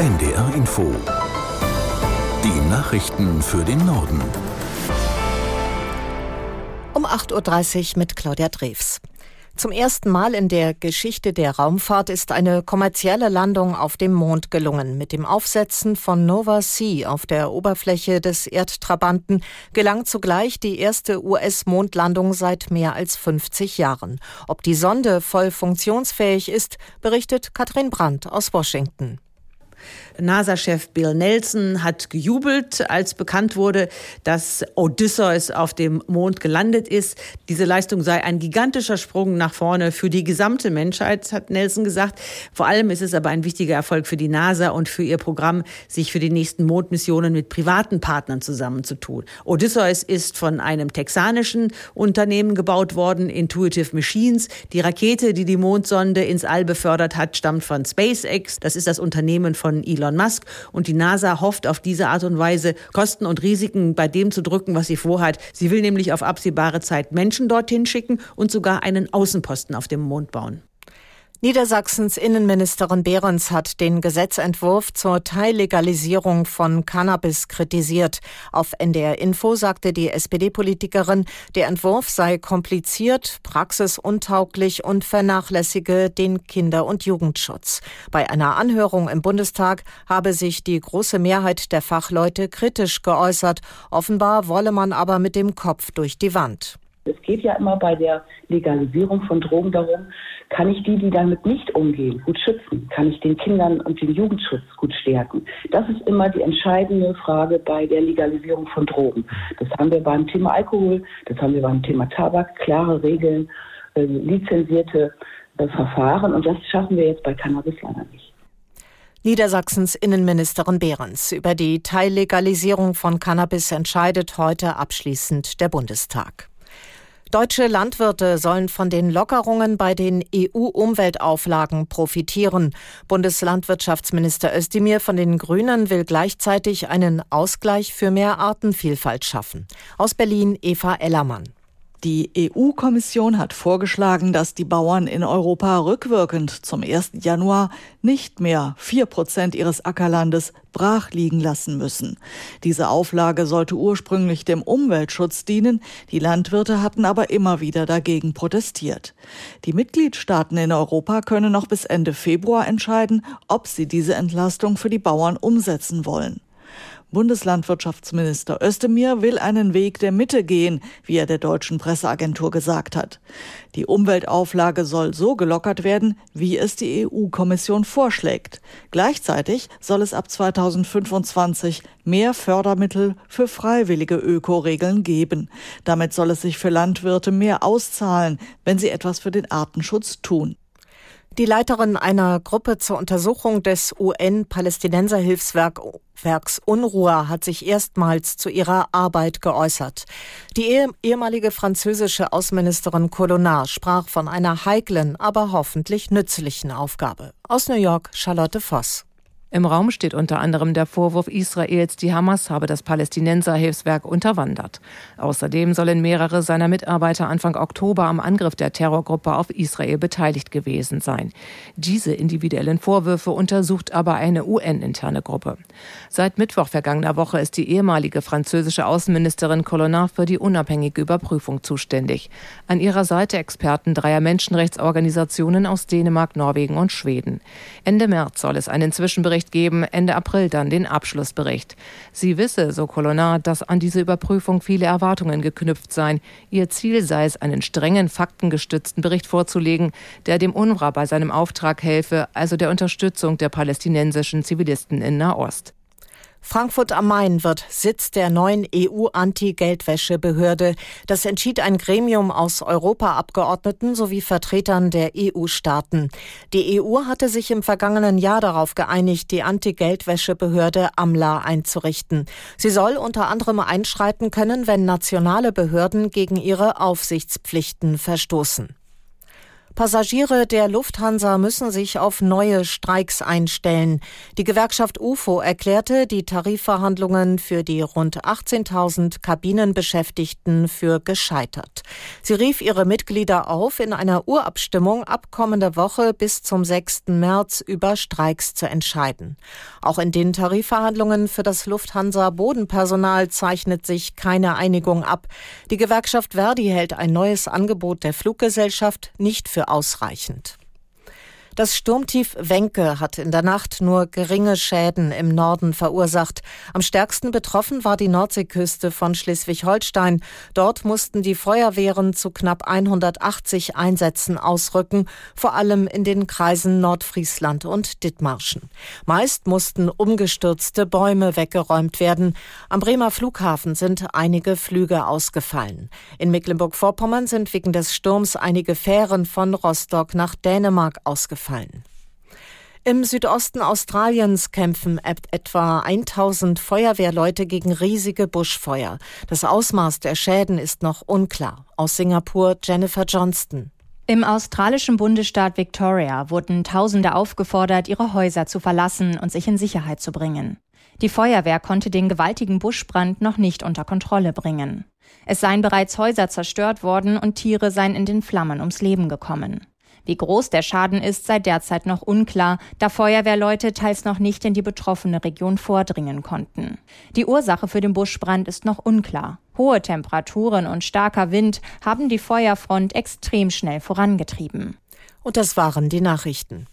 NDR Info. Die Nachrichten für den Norden. Um 8.30 Uhr mit Claudia Drews. Zum ersten Mal in der Geschichte der Raumfahrt ist eine kommerzielle Landung auf dem Mond gelungen. Mit dem Aufsetzen von Nova C auf der Oberfläche des Erdtrabanten gelang zugleich die erste US-Mondlandung seit mehr als 50 Jahren. Ob die Sonde voll funktionsfähig ist, berichtet Katrin Brandt aus Washington. NASA-Chef Bill Nelson hat gejubelt, als bekannt wurde, dass Odysseus auf dem Mond gelandet ist. Diese Leistung sei ein gigantischer Sprung nach vorne für die gesamte Menschheit, hat Nelson gesagt. Vor allem ist es aber ein wichtiger Erfolg für die NASA und für ihr Programm, sich für die nächsten Mondmissionen mit privaten Partnern zusammenzutun. Odysseus ist von einem texanischen Unternehmen gebaut worden, Intuitive Machines. Die Rakete, die die Mondsonde ins All befördert hat, stammt von SpaceX. Das ist das Unternehmen von Elon Elon Musk. Und die NASA hofft auf diese Art und Weise, Kosten und Risiken bei dem zu drücken, was sie vorhat. Sie will nämlich auf absehbare Zeit Menschen dorthin schicken und sogar einen Außenposten auf dem Mond bauen. Niedersachsens Innenministerin Behrens hat den Gesetzentwurf zur Teillegalisierung von Cannabis kritisiert. Auf NDR Info sagte die SPD-Politikerin, der Entwurf sei kompliziert, praxisuntauglich und vernachlässige den Kinder- und Jugendschutz. Bei einer Anhörung im Bundestag habe sich die große Mehrheit der Fachleute kritisch geäußert. Offenbar wolle man aber mit dem Kopf durch die Wand. Es geht ja immer bei der Legalisierung von Drogen darum, kann ich die, die damit nicht umgehen, gut schützen? Kann ich den Kindern und den Jugendschutz gut stärken? Das ist immer die entscheidende Frage bei der Legalisierung von Drogen. Das haben wir beim Thema Alkohol, das haben wir beim Thema Tabak, klare Regeln, äh, lizenzierte äh, Verfahren und das schaffen wir jetzt bei Cannabis leider nicht. Niedersachsens Innenministerin Behrens. Über die Teillegalisierung von Cannabis entscheidet heute abschließend der Bundestag. Deutsche Landwirte sollen von den Lockerungen bei den EU-Umweltauflagen profitieren. Bundeslandwirtschaftsminister Özdemir von den Grünen will gleichzeitig einen Ausgleich für mehr Artenvielfalt schaffen. Aus Berlin Eva Ellermann. Die EU-Kommission hat vorgeschlagen, dass die Bauern in Europa rückwirkend zum 1. Januar nicht mehr vier Prozent ihres Ackerlandes brach liegen lassen müssen. Diese Auflage sollte ursprünglich dem Umweltschutz dienen. Die Landwirte hatten aber immer wieder dagegen protestiert. Die Mitgliedstaaten in Europa können noch bis Ende Februar entscheiden, ob sie diese Entlastung für die Bauern umsetzen wollen. Bundeslandwirtschaftsminister Özdemir will einen Weg der Mitte gehen, wie er der deutschen Presseagentur gesagt hat. Die Umweltauflage soll so gelockert werden, wie es die EU-Kommission vorschlägt. Gleichzeitig soll es ab 2025 mehr Fördermittel für freiwillige Ökoregeln geben. Damit soll es sich für Landwirte mehr auszahlen, wenn sie etwas für den Artenschutz tun. Die Leiterin einer Gruppe zur Untersuchung des UN-Palästinenser-Hilfswerks UNRWA hat sich erstmals zu ihrer Arbeit geäußert. Die ehemalige französische Außenministerin Colonna sprach von einer heiklen, aber hoffentlich nützlichen Aufgabe. Aus New York Charlotte Voss. Im Raum steht unter anderem der Vorwurf Israels, die Hamas habe das Palästinenserhilfswerk unterwandert. Außerdem sollen mehrere seiner Mitarbeiter Anfang Oktober am Angriff der Terrorgruppe auf Israel beteiligt gewesen sein. Diese individuellen Vorwürfe untersucht aber eine UN-interne Gruppe. Seit Mittwoch vergangener Woche ist die ehemalige französische Außenministerin Colonna für die unabhängige Überprüfung zuständig. An ihrer Seite Experten dreier Menschenrechtsorganisationen aus Dänemark, Norwegen und Schweden. Ende März soll es einen Zwischenbericht Zwischenbericht geben, Ende April dann den Abschlussbericht. Sie wisse, so Colonna, dass an diese Überprüfung viele Erwartungen geknüpft seien. Ihr Ziel sei es, einen strengen, faktengestützten Bericht vorzulegen, der dem UNRWA bei seinem Auftrag helfe, also der Unterstützung der palästinensischen Zivilisten in Nahost. Frankfurt am Main wird Sitz der neuen EU-Anti-Geldwäsche-Behörde. Das entschied ein Gremium aus Europaabgeordneten sowie Vertretern der EU-Staaten. Die EU hatte sich im vergangenen Jahr darauf geeinigt, die Anti-Geldwäsche-Behörde AMLA einzurichten. Sie soll unter anderem einschreiten können, wenn nationale Behörden gegen ihre Aufsichtspflichten verstoßen. Passagiere der Lufthansa müssen sich auf neue Streiks einstellen. Die Gewerkschaft UFO erklärte die Tarifverhandlungen für die rund 18.000 Kabinenbeschäftigten für gescheitert. Sie rief ihre Mitglieder auf, in einer Urabstimmung ab kommender Woche bis zum 6. März über Streiks zu entscheiden. Auch in den Tarifverhandlungen für das Lufthansa Bodenpersonal zeichnet sich keine Einigung ab. Die Gewerkschaft Verdi hält ein neues Angebot der Fluggesellschaft nicht für ausreichend. Das Sturmtief Wenke hat in der Nacht nur geringe Schäden im Norden verursacht. Am stärksten betroffen war die Nordseeküste von Schleswig-Holstein. Dort mussten die Feuerwehren zu knapp 180 Einsätzen ausrücken, vor allem in den Kreisen Nordfriesland und Dithmarschen. Meist mussten umgestürzte Bäume weggeräumt werden. Am Bremer Flughafen sind einige Flüge ausgefallen. In Mecklenburg-Vorpommern sind wegen des Sturms einige Fähren von Rostock nach Dänemark ausgefallen gefallen. Im Südosten Australiens kämpfen etwa 1000 Feuerwehrleute gegen riesige Buschfeuer. Das Ausmaß der Schäden ist noch unklar. Aus Singapur Jennifer Johnston. Im australischen Bundesstaat Victoria wurden Tausende aufgefordert, ihre Häuser zu verlassen und sich in Sicherheit zu bringen. Die Feuerwehr konnte den gewaltigen Buschbrand noch nicht unter Kontrolle bringen. Es seien bereits Häuser zerstört worden und Tiere seien in den Flammen ums Leben gekommen. Wie groß der Schaden ist, sei derzeit noch unklar, da Feuerwehrleute teils noch nicht in die betroffene Region vordringen konnten. Die Ursache für den Buschbrand ist noch unklar. Hohe Temperaturen und starker Wind haben die Feuerfront extrem schnell vorangetrieben. Und das waren die Nachrichten.